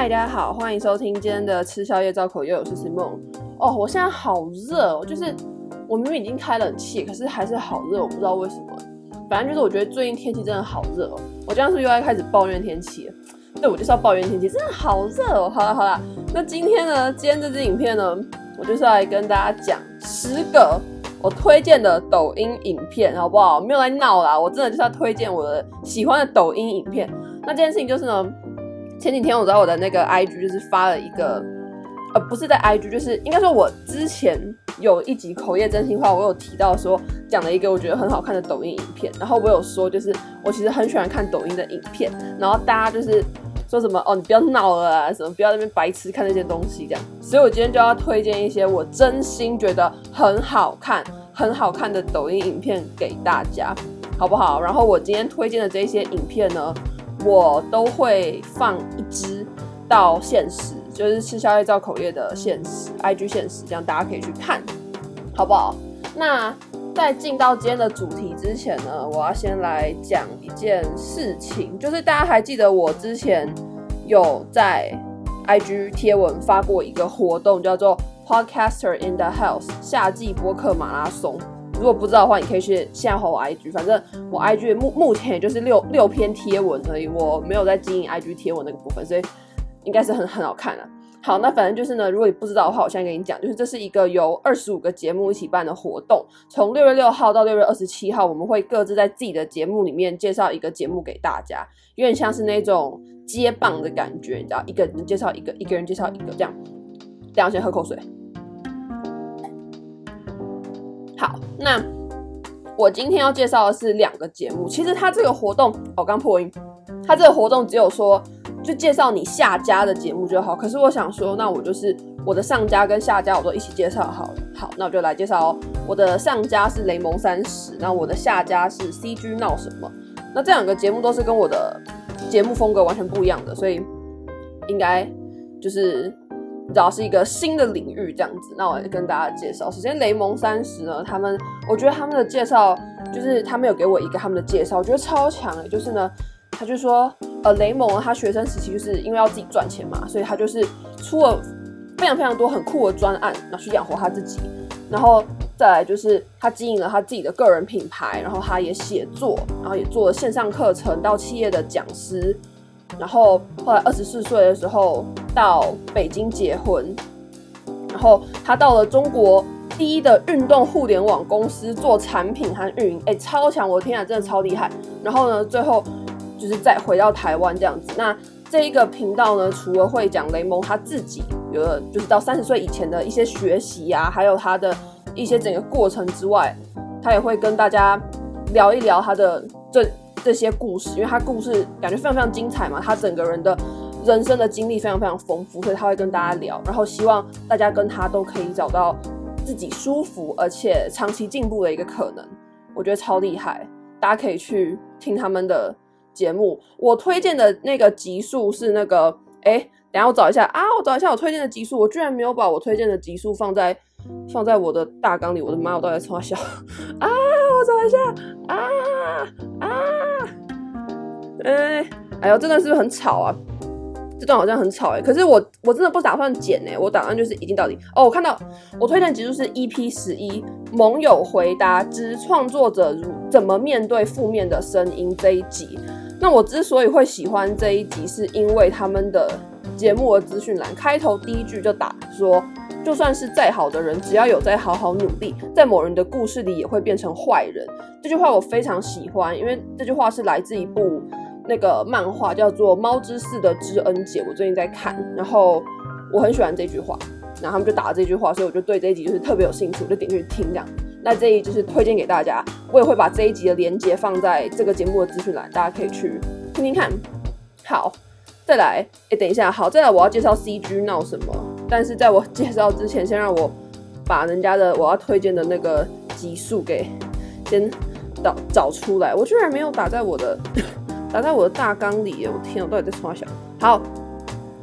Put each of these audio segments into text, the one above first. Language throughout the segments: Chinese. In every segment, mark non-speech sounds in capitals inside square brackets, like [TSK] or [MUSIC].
嗨，大家好，欢迎收听今天的吃宵夜造口又有是 Simone。哦，我现在好热哦，就是我明明已经开冷气，可是还是好热，我不知道为什么。反正就是我觉得最近天气真的好热哦。我这样是不是又要开始抱怨天气？对，我就是要抱怨天气，真的好热哦。好啦好啦，那今天呢，今天这支影片呢，我就是来跟大家讲十个我推荐的抖音影片，好不好？没有来闹啦，我真的就是要推荐我的喜欢的抖音影片。那这件事情就是呢。前几天我在我的那个 IG 就是发了一个，呃，不是在 IG，就是应该说我之前有一集口业真心话，我有提到说讲了一个我觉得很好看的抖音影片，然后我有说就是我其实很喜欢看抖音的影片，然后大家就是说什么哦，你不要闹了啊，什么不要那边白痴看那些东西这样，所以我今天就要推荐一些我真心觉得很好看、很好看的抖音影片给大家，好不好？然后我今天推荐的这些影片呢，我都会放一支到限时，就是吃宵夜造口业的限时，IG 限时，这样大家可以去看，好不好？那在进到今天的主题之前呢，我要先来讲一件事情，就是大家还记得我之前有在 IG 贴文发过一个活动，叫做 Podcaster in the House 夏季播客马拉松。如果不知道的话，你可以去现在回我 IG，反正我 IG 目目前也就是六六篇贴文而已，我没有在经营 IG 贴文那个部分，所以应该是很很好看的。好，那反正就是呢，如果你不知道的话，我现在跟你讲，就是这是一个由二十五个节目一起办的活动，从六月六号到六月二十七号，我们会各自在自己的节目里面介绍一个节目给大家，有点像是那种接棒的感觉，你知道，一个人介绍一个，一个人介绍一个，这样。等下先喝口水。那我今天要介绍的是两个节目。其实他这个活动，我、哦、刚破音，他这个活动只有说就介绍你下家的节目就好。可是我想说，那我就是我的上家跟下家我都一起介绍好了。好，那我就来介绍哦。我的上家是雷蒙三十，那我的下家是 CG 闹什么？那这两个节目都是跟我的节目风格完全不一样的，所以应该就是。你知道是一个新的领域这样子，那我来跟大家介绍。首先，雷蒙三十呢，他们我觉得他们的介绍就是他们有给我一个他们的介绍，我觉得超强诶。就是呢，他就说，呃，雷蒙他学生时期就是因为要自己赚钱嘛，所以他就是出了非常非常多很酷的专案，然后去养活他自己。然后再来就是他经营了他自己的个人品牌，然后他也写作，然后也做了线上课程，到企业的讲师。然后后来二十四岁的时候到北京结婚，然后他到了中国第一的运动互联网公司做产品和运营，哎，超强！我的天啊，真的超厉害。然后呢，最后就是再回到台湾这样子。那这一个频道呢，除了会讲雷蒙他自己有的就是到三十岁以前的一些学习啊，还有他的一些整个过程之外，他也会跟大家聊一聊他的这。这些故事，因为他故事感觉非常非常精彩嘛，他整个人的人生的经历非常非常丰富，所以他会跟大家聊，然后希望大家跟他都可以找到自己舒服而且长期进步的一个可能，我觉得超厉害，大家可以去听他们的节目。我推荐的那个集数是那个，哎，等下我找一下啊，我找一下我推荐的集数，我居然没有把我推荐的集数放在放在我的大纲里，我的妈，我到底在冲三小啊？我找一下啊啊！哎、哎呦，这段是不是很吵啊？这段好像很吵哎、欸。可是我我真的不打算剪哎、欸，我打算就是一镜到底。哦，我看到我推荐集数是 EP 十一，盟友回答之创作者如怎么面对负面的声音这一集。那我之所以会喜欢这一集，是因为他们的节目的资讯栏开头第一句就打说。就算是再好的人，只要有在好好努力，在某人的故事里也会变成坏人。这句话我非常喜欢，因为这句话是来自一部那个漫画，叫做《猫之四的知恩姐》，我最近在看，然后我很喜欢这句话，然后他们就打了这句话，所以我就对这一集就是特别有兴趣，我就点进去听这样。那这一就是推荐给大家，我也会把这一集的连接放在这个节目的资讯栏，大家可以去听听看。好，再来，哎，等一下，好，再来，我要介绍 CG 闹什么。但是在我介绍之前，先让我把人家的我要推荐的那个集数给先找找出来。我居然没有打在我的 [LAUGHS] 打在我的大纲里！我天，我到底在说啥？好，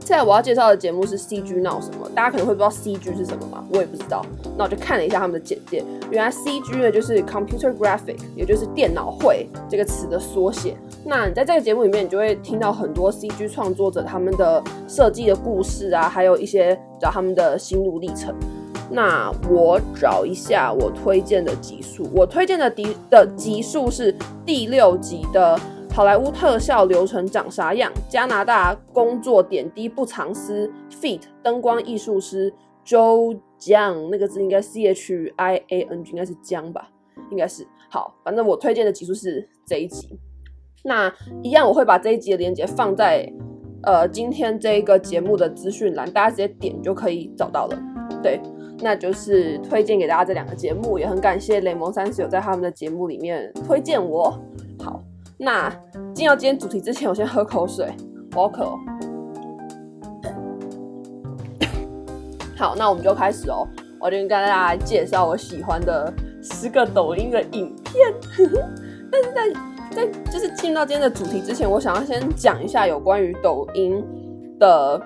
现在我要介绍的节目是 CG 闹什么？大家可能会不知道 CG 是什么吗？我也不知道。那我就看了一下他们的简介，原来 CG 呢就是 Computer Graphic，也就是电脑绘这个词的缩写。那你在这个节目里面，你就会听到很多 CG 创作者他们的设计的故事啊，还有一些找他们的心路历程。那我找一下我推荐的集数，我推荐的第的集数是第六集的。好莱坞特效流程长啥样？加拿大工作点滴不藏私。feat. 灯光艺术师 Joe Jiang，那个字应该 C H I A N G，应该是江吧？应该是。好，反正我推荐的集数是这一集。那一样，我会把这一集的链接放在呃今天这个节目的资讯栏，大家直接点就可以找到了。对，那就是推荐给大家这两个节目，也很感谢雷蒙三十有在他们的节目里面推荐我。那进到今天主题之前，我先喝口水，我好渴哦。[COUGHS] 好，那我们就开始哦。我就跟大家来介绍我喜欢的十个抖音的影片。[LAUGHS] 但是在在就是进到今天的主题之前，我想要先讲一下有关于抖音的。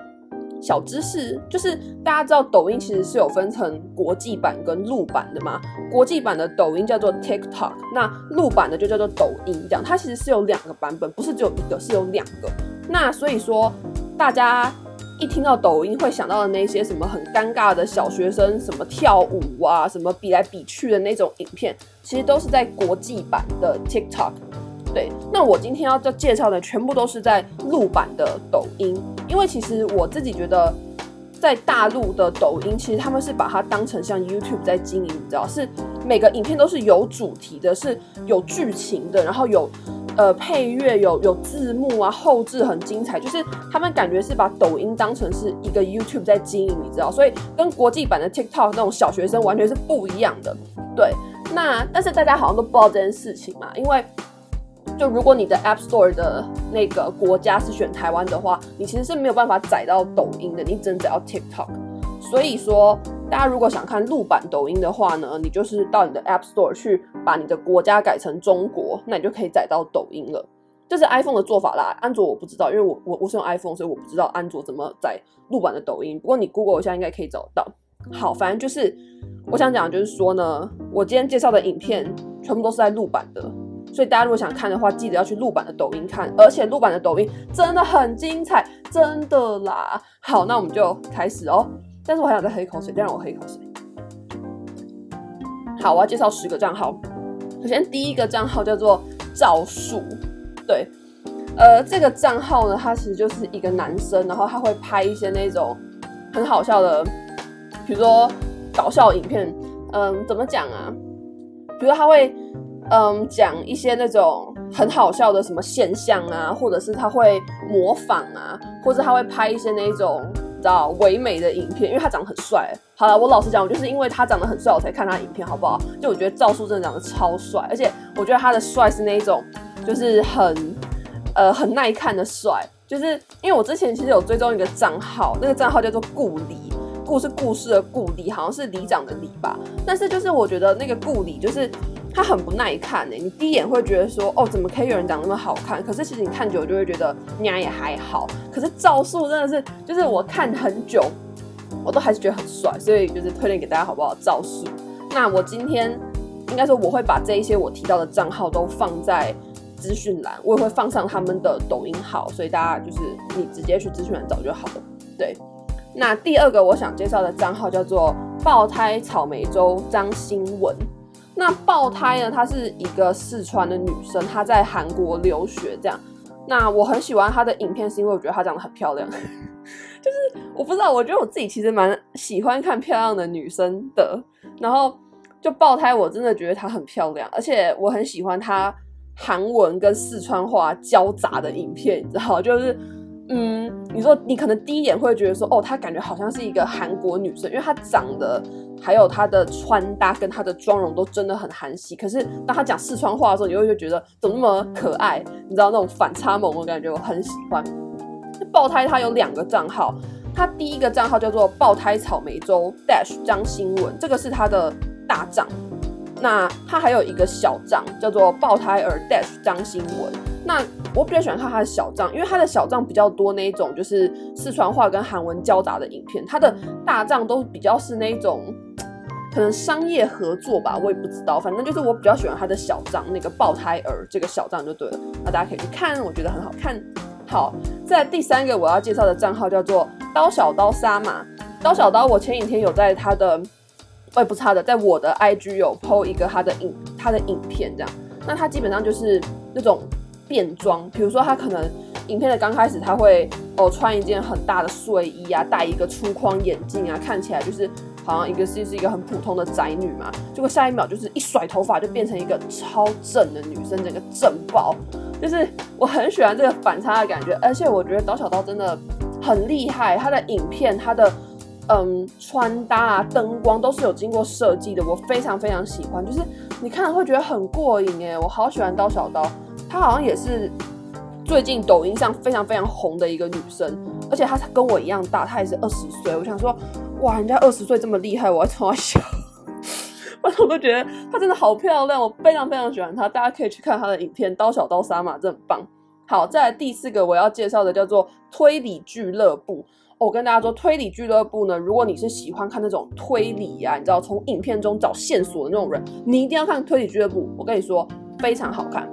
小知识就是，大家知道抖音其实是有分成国际版跟陆版的嘛？国际版的抖音叫做 TikTok，那陆版的就叫做抖音，这样它其实是有两个版本，不是只有一个，是有两个。那所以说，大家一听到抖音会想到的那些什么很尴尬的小学生，什么跳舞啊，什么比来比去的那种影片，其实都是在国际版的 TikTok。对，那我今天要要介绍的全部都是在陆版的抖音，因为其实我自己觉得，在大陆的抖音，其实他们是把它当成像 YouTube 在经营，你知道，是每个影片都是有主题的，是有剧情的，然后有呃配乐，有有字幕啊，后置很精彩，就是他们感觉是把抖音当成是一个 YouTube 在经营，你知道，所以跟国际版的 TikTok 那种小学生完全是不一样的。对，那但是大家好像都不知道这件事情嘛，因为。就如果你的 App Store 的那个国家是选台湾的话，你其实是没有办法载到抖音的，你只能载到 TikTok。所以说，大家如果想看陆版抖音的话呢，你就是到你的 App Store 去把你的国家改成中国，那你就可以载到抖音了。这是 iPhone 的做法啦，安卓我不知道，因为我我我是用 iPhone，所以我不知道安卓怎么载陆版的抖音。不过你 Google 一下应该可以找到。好，反正就是我想讲，就是说呢，我今天介绍的影片全部都是在陆版的。所以大家如果想看的话，记得要去陆版的抖音看，而且陆版的抖音真的很精彩，真的啦。好，那我们就开始哦。但是我还想再喝一口水，再让我喝一口水。好，我要介绍十个账号。首先第一个账号叫做赵树，对，呃，这个账号呢，他其实就是一个男生，然后他会拍一些那种很好笑的，比如说搞笑影片。嗯，怎么讲啊？比如说他会。嗯，讲一些那种很好笑的什么现象啊，或者是他会模仿啊，或者他会拍一些那种你知道唯美的影片，因为他长得很帅。好了，我老实讲，我就是因为他长得很帅，我才看他影片，好不好？就我觉得赵树真的长得超帅，而且我觉得他的帅是那一种，就是很呃很耐看的帅。就是因为我之前其实有追踪一个账号，那个账号叫做顾里，顾是故事的顾里，好像是里长的里吧。但是就是我觉得那个顾里就是。他很不耐看哎，你第一眼会觉得说，哦，怎么可以有人长那么好看？可是其实你看久就会觉得，娘也还好。可是赵树真的是，就是我看很久，我都还是觉得很帅，所以就是推荐给大家好不好？赵树。那我今天应该说我会把这一些我提到的账号都放在资讯栏，我也会放上他们的抖音号，所以大家就是你直接去资讯栏找就好了。对，那第二个我想介绍的账号叫做爆胎草莓粥张新文。那爆胎呢？她是一个四川的女生，她在韩国留学，这样。那我很喜欢她的影片，是因为我觉得她长得很漂亮。[LAUGHS] 就是我不知道，我觉得我自己其实蛮喜欢看漂亮的女生的。然后就爆胎，我真的觉得她很漂亮，而且我很喜欢她韩文跟四川话交杂的影片，你知道，就是。嗯，你说你可能第一眼会觉得说，哦，她感觉好像是一个韩国女生，因为她长得还有她的穿搭跟她的妆容都真的很韩系。可是当她讲四川话的时候，你会就觉得怎么那么可爱？你知道那种反差萌的感觉，我很喜欢。爆胎他有两个账号，他第一个账号叫做爆胎草莓粥 dash 张新文，这个是他的大账。那他还有一个小账叫做爆胎儿 dash 张新文。那我比较喜欢看他的小账，因为他的小账比较多那一种就是四川话跟韩文交杂的影片。他的大账都比较是那一种 [TSK] 可能商业合作吧，我也不知道。反正就是我比较喜欢他的小账，那个爆胎儿这个小账就对了。那大家可以去看，我觉得很好看。好，在第三个我要介绍的账号叫做刀小刀杀马。刀小刀，我前几天有在他的。我也不差的，在我的 IG 有 PO 一个他的影他的影片这样，那他基本上就是那种变装，比如说他可能影片的刚开始他会哦穿一件很大的睡衣啊，戴一个粗框眼镜啊，看起来就是好像一个是是一个很普通的宅女嘛，结果下一秒就是一甩头发就变成一个超正的女生，整个正爆，就是我很喜欢这个反差的感觉，而且我觉得刀小刀真的很厉害，他的影片他的。嗯，穿搭啊，灯光都是有经过设计的，我非常非常喜欢。就是你看会觉得很过瘾哎，我好喜欢刀小刀。她好像也是最近抖音上非常非常红的一个女生，而且她跟我一样大，她也是二十岁。我想说，哇，人家二十岁这么厉害，我还从小，[LAUGHS] 我都觉得她真的好漂亮，我非常非常喜欢她。大家可以去看她的影片，刀小刀杀马，真的很棒。好，再来第四个我要介绍的叫做推理俱乐部。我跟大家说，推理俱乐部呢，如果你是喜欢看那种推理呀、啊，你知道从影片中找线索的那种人，你一定要看推理俱乐部。我跟你说，非常好看。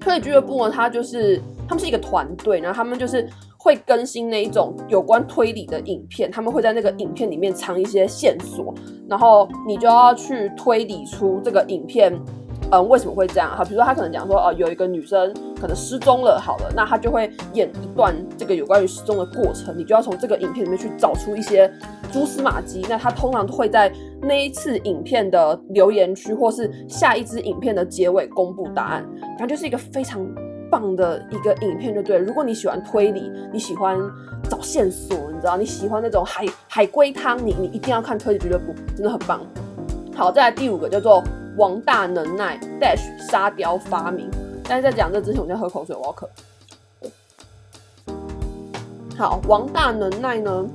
推理俱乐部呢，它就是他们是一个团队，然后他们就是会更新那一种有关推理的影片，他们会在那个影片里面藏一些线索，然后你就要去推理出这个影片。嗯，为什么会这样？哈，比如说他可能讲说，呃，有一个女生可能失踪了，好了，那他就会演一段这个有关于失踪的过程，你就要从这个影片里面去找出一些蛛丝马迹。那他通常都会在那一次影片的留言区，或是下一支影片的结尾公布答案。反正就是一个非常棒的一个影片，就对。如果你喜欢推理，你喜欢找线索，你知道，你喜欢那种海海龟汤，你你一定要看推理俱乐部，真的很棒。好，再来第五个叫做。王大能耐 dash 沙雕发明，但是在讲这之前，我先喝口水，我要渴。好，王大能耐呢？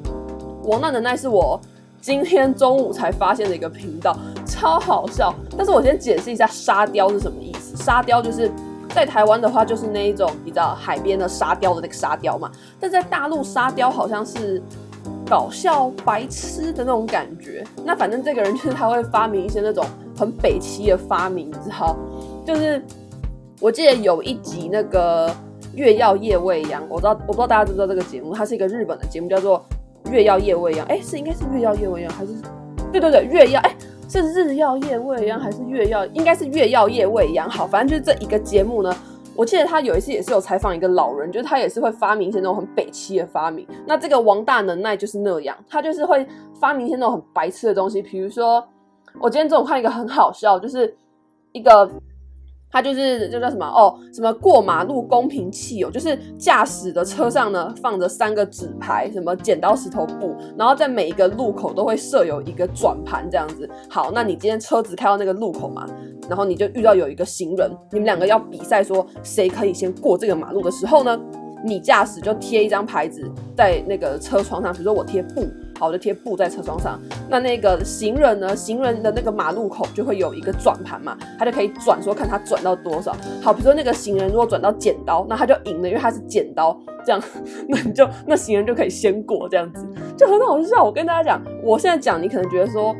王大能耐是我今天中午才发现的一个频道，超好笑。但是我先解释一下沙雕是什么意思。沙雕就是在台湾的话，就是那一种你知道海边的沙雕的那个沙雕嘛。但在大陆沙雕好像是搞笑白痴的那种感觉。那反正这个人就是他会发明一些那种。很北齐的发明，你知道？就是我记得有一集那个《月曜夜未央》，我知道，我不知道大家知不知道这个节目，它是一个日本的节目，叫做《月曜夜未央》。哎，是应该是《月曜夜未央》还是？对对对，月曜哎，是日曜夜未央还是月曜？应该是月曜夜未央。好，反正就是这一个节目呢。我记得他有一次也是有采访一个老人，就是他也是会发明一些那种很北七的发明。那这个王大能耐就是那样，他就是会发明一些那种很白痴的东西，比如说。我今天中午看一个很好笑，就是一个他就是就叫什么哦，什么过马路公平器哦，就是驾驶的车上呢放着三个纸牌，什么剪刀石头布，然后在每一个路口都会设有一个转盘这样子。好，那你今天车子开到那个路口嘛，然后你就遇到有一个行人，你们两个要比赛说谁可以先过这个马路的时候呢，你驾驶就贴一张牌子在那个车窗上，比如说我贴布。好，我就贴布在车窗上。那那个行人呢？行人的那个马路口就会有一个转盘嘛，他就可以转，说看他转到多少。好，比如说那个行人如果转到剪刀，那他就赢了，因为他是剪刀。这样，那你就那行人就可以先过，这样子就很好笑。我跟大家讲，我现在讲你可能觉得说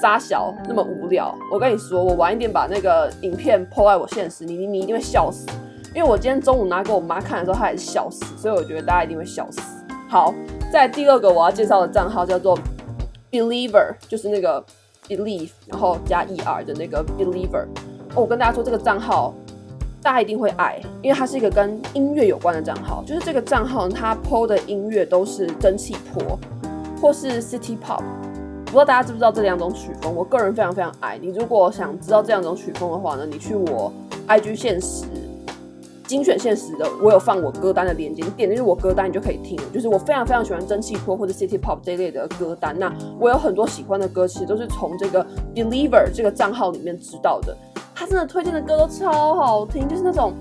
杀小那么无聊。我跟你说，我晚一点把那个影片 po 在我现实，你你你一定会笑死。因为我今天中午拿给我妈看的时候，她也是笑死，所以我觉得大家一定会笑死。好。在第二个我要介绍的账号叫做 Believer，就是那个 believe 然后加 er 的那个 Believer。哦，我跟大家说这个账号大家一定会爱，因为它是一个跟音乐有关的账号。就是这个账号它 po 的音乐都是蒸汽波或是 City Pop。不知道大家知不知道这两种曲风？我个人非常非常爱。你如果想知道这两种曲风的话呢，你去我 IG 现实。精选现实的，我有放我歌单的链接，你点进去我歌单，你就可以听。就是我非常非常喜欢蒸汽波或者 City Pop 这一类的歌单。那我有很多喜欢的歌，其实都是从这个 Believer 这个账号里面知道的。他真的推荐的歌都超好听，就是那种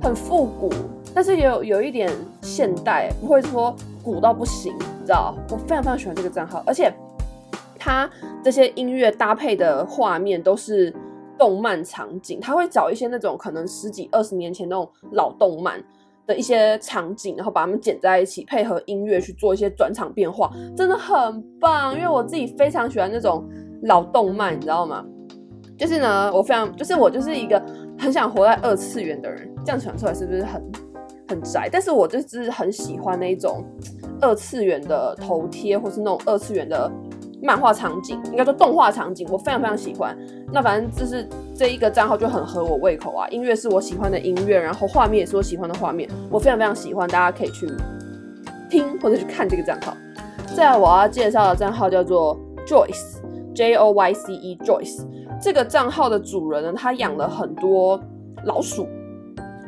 很复古，但是也有有一点现代，不会说古到不行，你知道？我非常非常喜欢这个账号，而且他这些音乐搭配的画面都是。动漫场景，他会找一些那种可能十几二十年前那种老动漫的一些场景，然后把它们剪在一起，配合音乐去做一些转场变化，真的很棒。因为我自己非常喜欢那种老动漫，你知道吗？就是呢，我非常就是我就是一个很想活在二次元的人。这样讲出来是不是很很宅？但是我就是很喜欢那种二次元的头贴，或是那种二次元的。漫画场景，应该说动画场景，我非常非常喜欢。那反正就是这一个账号就很合我胃口啊，音乐是我喜欢的音乐，然后画面也是我喜欢的画面，我非常非常喜欢，大家可以去听或者去看这个账号。再来我要介绍的账号叫做 Joyce，J O Y C E Joyce。这个账号的主人呢，他养了很多老鼠。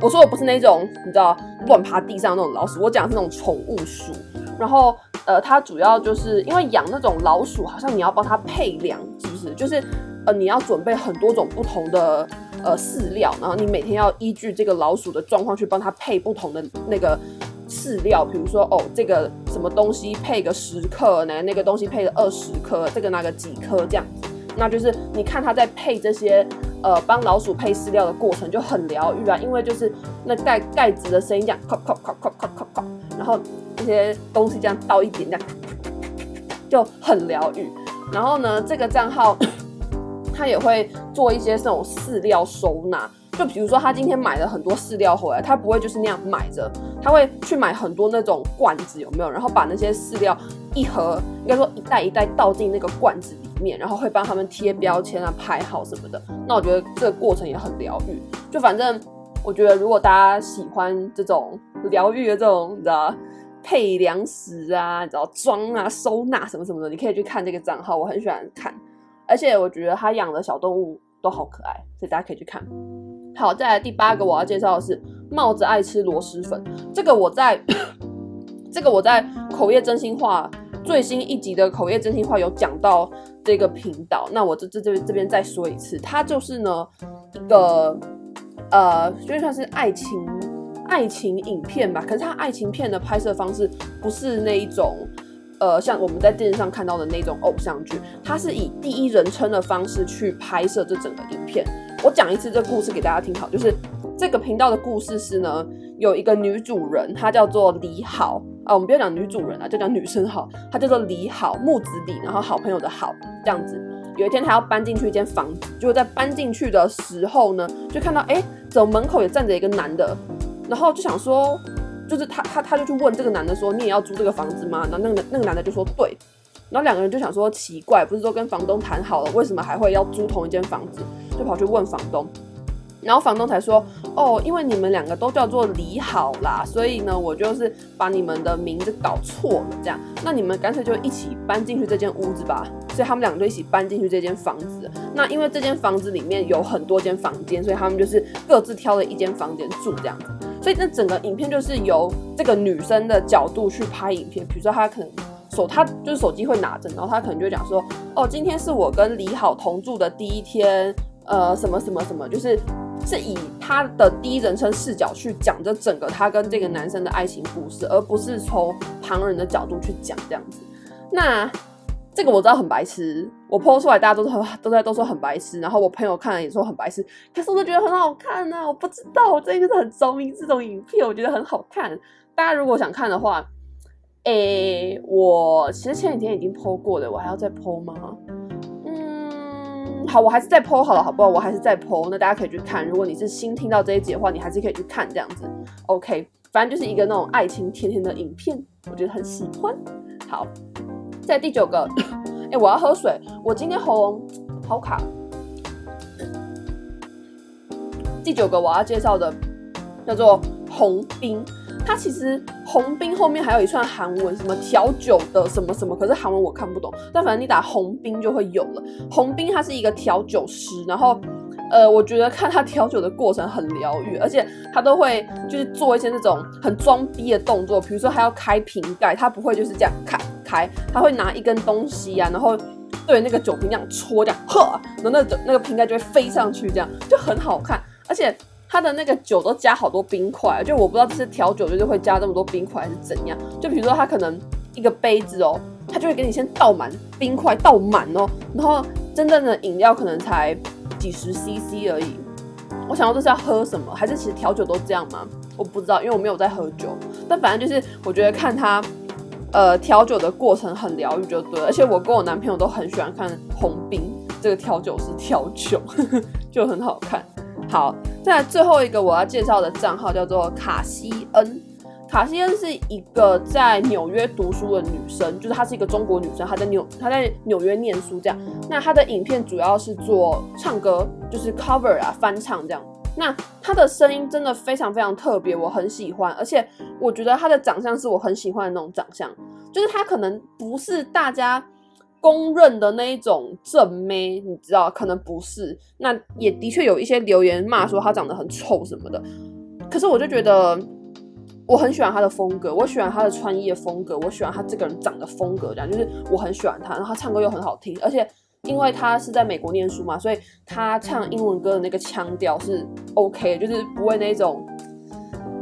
我说我不是那种你知道乱爬地上那种老鼠，我讲的是那种宠物鼠。然后，呃，它主要就是因为养那种老鼠，好像你要帮它配粮，是不是？就是，呃，你要准备很多种不同的呃饲料，然后你每天要依据这个老鼠的状况去帮它配不同的那个饲料。比如说，哦，这个什么东西配个十克，呢那个东西配个二十克，这个那个几克这样子。那就是你看它在配这些呃帮老鼠配饲料的过程就很疗愈啊，因为就是那盖盖子的声音这样，咔咔咔咔咔咔，然后。这些东西这样倒一点，这样就很疗愈。然后呢，这个账号他也会做一些这种饲料收纳。就比如说，他今天买了很多饲料回来，他不会就是那样买着，他会去买很多那种罐子，有没有？然后把那些饲料一盒，应该说一袋一袋倒进那个罐子里面，然后会帮他们贴标签啊、排好什么的。那我觉得这个过程也很疗愈。就反正我觉得，如果大家喜欢这种疗愈的这种，你知道。配粮食啊，你知道装啊、收纳什么什么的，你可以去看这个账号，我很喜欢看，而且我觉得他养的小动物都好可爱，所以大家可以去看。好，再来第八个我要介绍的是帽子爱吃螺蛳粉，这个我在 [COUGHS] 这个我在口业真心话最新一集的口业真心话有讲到这个频道，那我这这这这边再说一次，它就是呢一个呃，就算是爱情。爱情影片吧，可是它爱情片的拍摄方式不是那一种，呃，像我们在电视上看到的那种偶像剧，它是以第一人称的方式去拍摄这整个影片。我讲一次这故事给大家听好，就是这个频道的故事是呢，有一个女主人，她叫做李好啊，我们不要讲女主人啊，就讲女生好，她叫做李好，木子李，然后好朋友的好，这样子。有一天她要搬进去一间房子，结果在搬进去的时候呢，就看到哎，怎么门口也站着一个男的。然后就想说，就是他他他就去问这个男的说，你也要租这个房子吗？然后那个那个男的就说对。然后两个人就想说奇怪，不是说跟房东谈好了，为什么还会要租同一间房子？就跑去问房东。然后房东才说，哦，因为你们两个都叫做李好啦，所以呢，我就是把你们的名字搞错了，这样。那你们干脆就一起搬进去这间屋子吧。所以他们两个就一起搬进去这间房子。那因为这间房子里面有很多间房间，所以他们就是各自挑了一间房间住这样子。所以这整个影片就是由这个女生的角度去拍影片。比如说她可能手，她就是手机会拿着，然后她可能就讲说，哦，今天是我跟李好同住的第一天，呃，什么什么什么，就是。是以他的第一人称视角去讲这整个他跟这个男生的爱情故事，而不是从旁人的角度去讲这样子。那这个我知道很白痴，我 po 出来大家都是很都在都说很白痴，然后我朋友看了也说很白痴，可是我都觉得很好看啊！我不知道，我最近就是很着迷这种影片，我觉得很好看。大家如果想看的话，诶、我其实前几天已经 po 过了，我还要再 po 吗？好，我还是再 po 好了，好不好？我还是再 po，那大家可以去看。如果你是新听到这一集的话，你还是可以去看这样子。OK，反正就是一个那种爱情甜甜的影片，我觉得很喜欢。好，在第九个，哎、欸，我要喝水，我今天喉咙好卡。第九个我要介绍的叫做红冰。它其实红冰后面还有一串韩文，什么调酒的什么什么，可是韩文我看不懂。但反正你打红冰就会有了。红冰他是一个调酒师，然后呃，我觉得看他调酒的过程很疗愈，而且他都会就是做一些那种很装逼的动作，比如说他要开瓶盖，他不会就是这样开开，他会拿一根东西啊，然后对那个酒瓶这样戳，这样呵，然后那个那个瓶盖就会飞上去，这样就很好看，而且。它的那个酒都加好多冰块，就我不知道这是调酒就是会加这么多冰块还是怎样。就比如说它可能一个杯子哦，它就会给你先倒满冰块，倒满哦，然后真正的饮料可能才几十 CC 而已。我想到这是要喝什么？还是其实调酒都这样吗？我不知道，因为我没有在喝酒。但反正就是我觉得看它，呃，调酒的过程很疗愈，就对了。而且我跟我男朋友都很喜欢看红冰这个调酒师调酒，[LAUGHS] 就很好看。好，再来最后一个我要介绍的账号叫做卡西恩。卡西恩是一个在纽约读书的女生，就是她是一个中国女生，她在纽她在纽约念书这样。那她的影片主要是做唱歌，就是 cover 啊翻唱这样。那她的声音真的非常非常特别，我很喜欢，而且我觉得她的长相是我很喜欢的那种长相，就是她可能不是大家公认的那一种正妹，你知道，可能不是。那也的确有一些留言骂说她长得很丑什么的，可是我就觉得。我很喜欢他的风格，我喜欢他的穿衣的风格，我喜欢他这个人长的风格，这样就是我很喜欢他。然后他唱歌又很好听，而且因为他是在美国念书嘛，所以他唱英文歌的那个腔调是 OK，就是不会那种，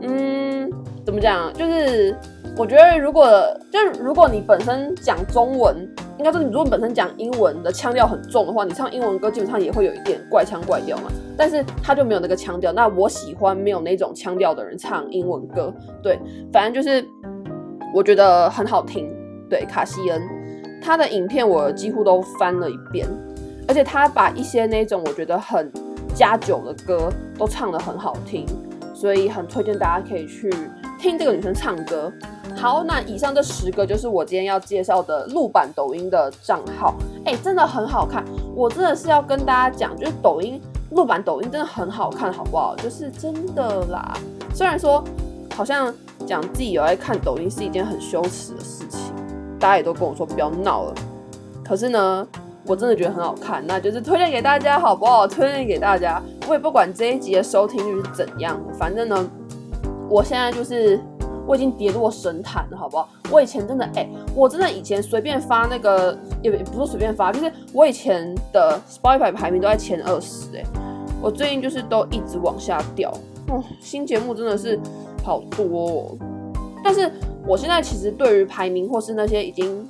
嗯，怎么讲？就是我觉得如果就是如果你本身讲中文。应该说，你如果本身讲英文的腔调很重的话，你唱英文歌基本上也会有一点怪腔怪调嘛。但是他就没有那个腔调。那我喜欢没有那种腔调的人唱英文歌。对，反正就是我觉得很好听。对，卡西恩他的影片我几乎都翻了一遍，而且他把一些那种我觉得很加酒的歌都唱得很好听，所以很推荐大家可以去听这个女生唱歌。好，那以上这十个就是我今天要介绍的录版抖音的账号，哎、真的很好看。我真的是要跟大家讲，就是抖音录版抖音真的很好看，好不好？就是真的啦。虽然说好像讲自己有在看抖音是一件很羞耻的事情，大家也都跟我说不要闹了。可是呢，我真的觉得很好看，那就是推荐给大家，好不好？推荐给大家。我也不管这一集的收听率是怎样，反正呢，我现在就是。我已经跌落神坛了，好不好？我以前真的，哎、我真的以前随便发那个，也不是随便发，就是我以前的 Spotify 排名都在前二十，哎，我最近就是都一直往下掉，哦，新节目真的是好多哦。但是我现在其实对于排名或是那些已经，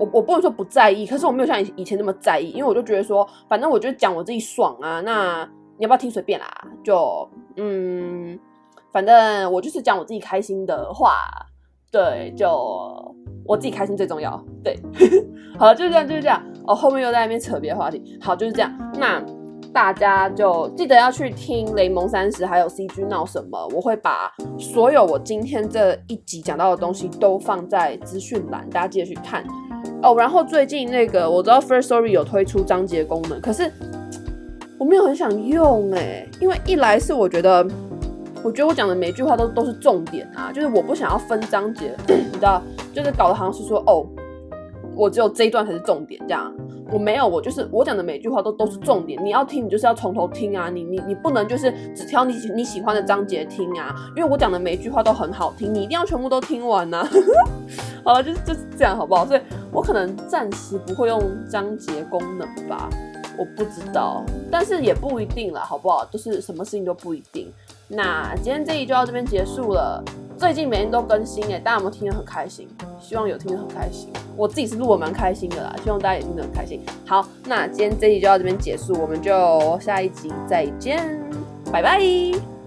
我我不能说不在意，可是我没有像以以前那么在意，因为我就觉得说，反正我就讲我自己爽啊，那你要不要听随便啦，就嗯。反正我就是讲我自己开心的话，对，就我自己开心最重要，对，[LAUGHS] 好了，就是这样，就是这样。哦，后面又在那边扯别的话题，好，就是这样。那大家就记得要去听雷蒙三十，还有 CG 闹什么，我会把所有我今天这一集讲到的东西都放在资讯栏，大家记得去看哦。然后最近那个我知道 Firstory 有推出章节功能，可是我没有很想用哎，因为一来是我觉得。我觉得我讲的每一句话都都是重点啊，就是我不想要分章节，[CLEARS THROAT] 你知道，就是搞得好像是说哦，我只有这一段才是重点这样，我没有，我就是我讲的每句话都都是重点，你要听你就是要从头听啊，你你你不能就是只挑你你喜欢的章节听啊，因为我讲的每一句话都很好听，你一定要全部都听完啊。[LAUGHS] 好了，就是就是这样好不好？所以我可能暂时不会用章节功能吧，我不知道，但是也不一定了，好不好？就是什么事情都不一定。那今天这一集就到这边结束了。最近每天都更新耶，大家有没有听得很开心？希望有听得很开心。我自己是录得蛮开心的啦，希望大家也听得很开心。好，那今天这一集就到这边结束，我们就下一集再见，拜拜。